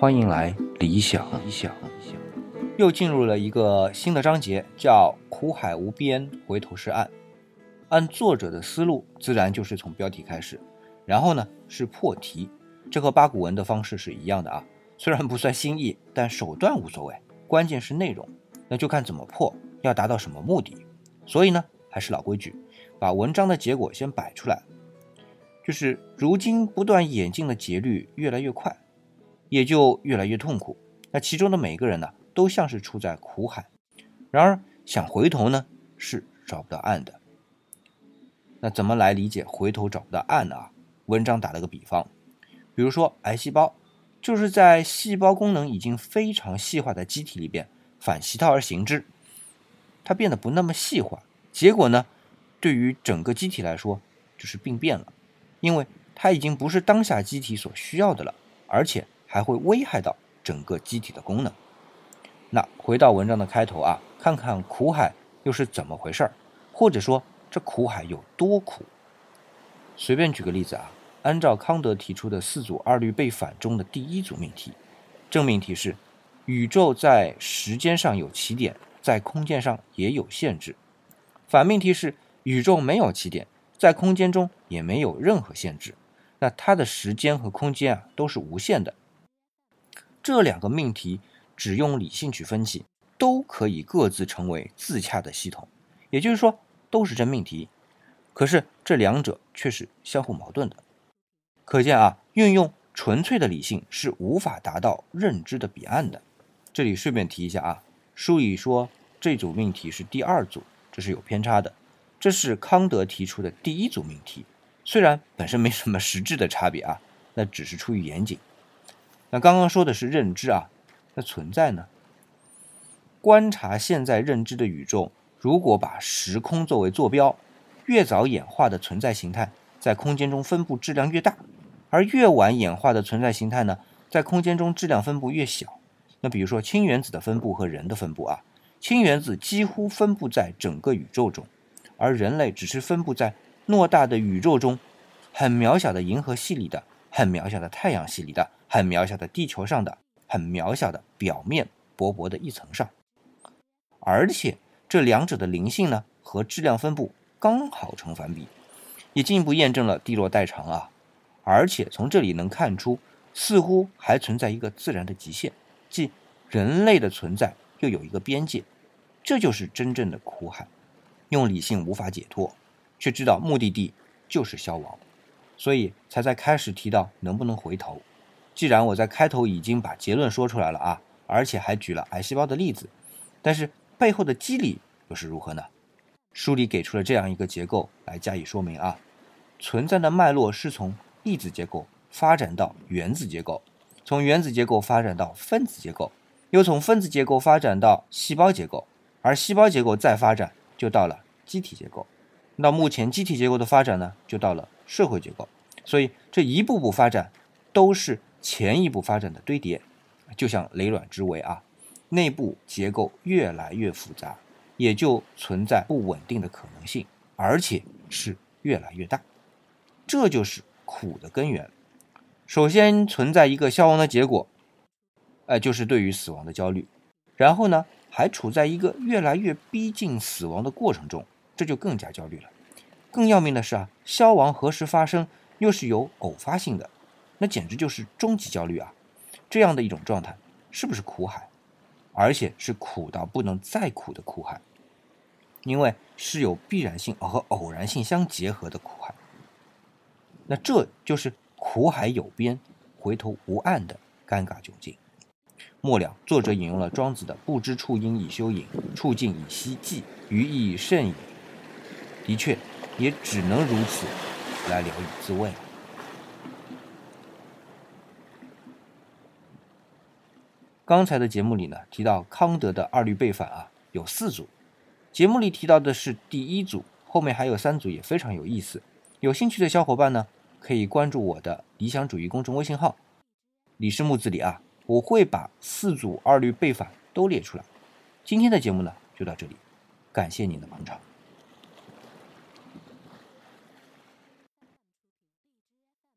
欢迎来理想。理想，理想又进入了一个新的章节，叫“苦海无边，回头是岸”。按作者的思路，自然就是从标题开始，然后呢是破题，这和八股文的方式是一样的啊。虽然不算新意，但手段无所谓，关键是内容，那就看怎么破，要达到什么目的。所以呢，还是老规矩，把文章的结果先摆出来，就是如今不断演进的节律越来越快。也就越来越痛苦。那其中的每个人呢，都像是处在苦海，然而想回头呢，是找不到岸的。那怎么来理解回头找不到岸呢？文章打了个比方，比如说癌细胞，就是在细胞功能已经非常细化的机体里边反其道而行之，它变得不那么细化，结果呢，对于整个机体来说就是病变了，因为它已经不是当下机体所需要的了，而且。还会危害到整个机体的功能。那回到文章的开头啊，看看苦海又是怎么回事儿，或者说这苦海有多苦。随便举个例子啊，按照康德提出的四组二律背反中的第一组命题，正命题是：宇宙在时间上有起点，在空间上也有限制；反命题是：宇宙没有起点，在空间中也没有任何限制。那它的时间和空间啊都是无限的。这两个命题只用理性去分析，都可以各自成为自洽的系统，也就是说都是真命题。可是这两者却是相互矛盾的。可见啊，运用纯粹的理性是无法达到认知的彼岸的。这里顺便提一下啊，书里说这组命题是第二组，这是有偏差的。这是康德提出的第一组命题，虽然本身没什么实质的差别啊，那只是出于严谨。那刚刚说的是认知啊，那存在呢？观察现在认知的宇宙，如果把时空作为坐标，越早演化的存在形态在空间中分布质量越大，而越晚演化的存在形态呢，在空间中质量分布越小。那比如说氢原子的分布和人的分布啊，氢原子几乎分布在整个宇宙中，而人类只是分布在偌大的宇宙中，很渺小的银河系里的，很渺小的太阳系里的。很渺小的地球上的很渺小的表面薄薄的一层上，而且这两者的灵性呢和质量分布刚好成反比，也进一步验证了地落代偿啊。而且从这里能看出，似乎还存在一个自然的极限，即人类的存在又有一个边界，这就是真正的苦海，用理性无法解脱，却知道目的地就是消亡，所以才在开始提到能不能回头。既然我在开头已经把结论说出来了啊，而且还举了癌细胞的例子，但是背后的机理又是如何呢？书里给出了这样一个结构来加以说明啊。存在的脉络是从粒子结构发展到原子结构，从原子结构发展到分子结构，又从分子结构发展到细胞结构，而细胞结构再发展就到了机体结构。到目前机体结构的发展呢，就到了社会结构。所以这一步步发展都是。前一步发展的堆叠，就像雷卵之围啊，内部结构越来越复杂，也就存在不稳定的可能性，而且是越来越大。这就是苦的根源。首先存在一个消亡的结果，哎，就是对于死亡的焦虑。然后呢，还处在一个越来越逼近死亡的过程中，这就更加焦虑了。更要命的是啊，消亡何时发生，又是有偶发性的。那简直就是终极焦虑啊！这样的一种状态，是不是苦海？而且是苦到不能再苦的苦海，因为是有必然性和偶然性相结合的苦海。那这就是苦海有边，回头无岸的尴尬窘境。末了，作者引用了庄子的“不知处因以修隐，处境以息寂，余亦甚矣”。的确，也只能如此来了以自慰。刚才的节目里呢，提到康德的二律背反啊，有四组。节目里提到的是第一组，后面还有三组也非常有意思。有兴趣的小伙伴呢，可以关注我的理想主义公众微信号“李氏木子李”啊，我会把四组二律背反都列出来。今天的节目呢，就到这里，感谢您的捧场。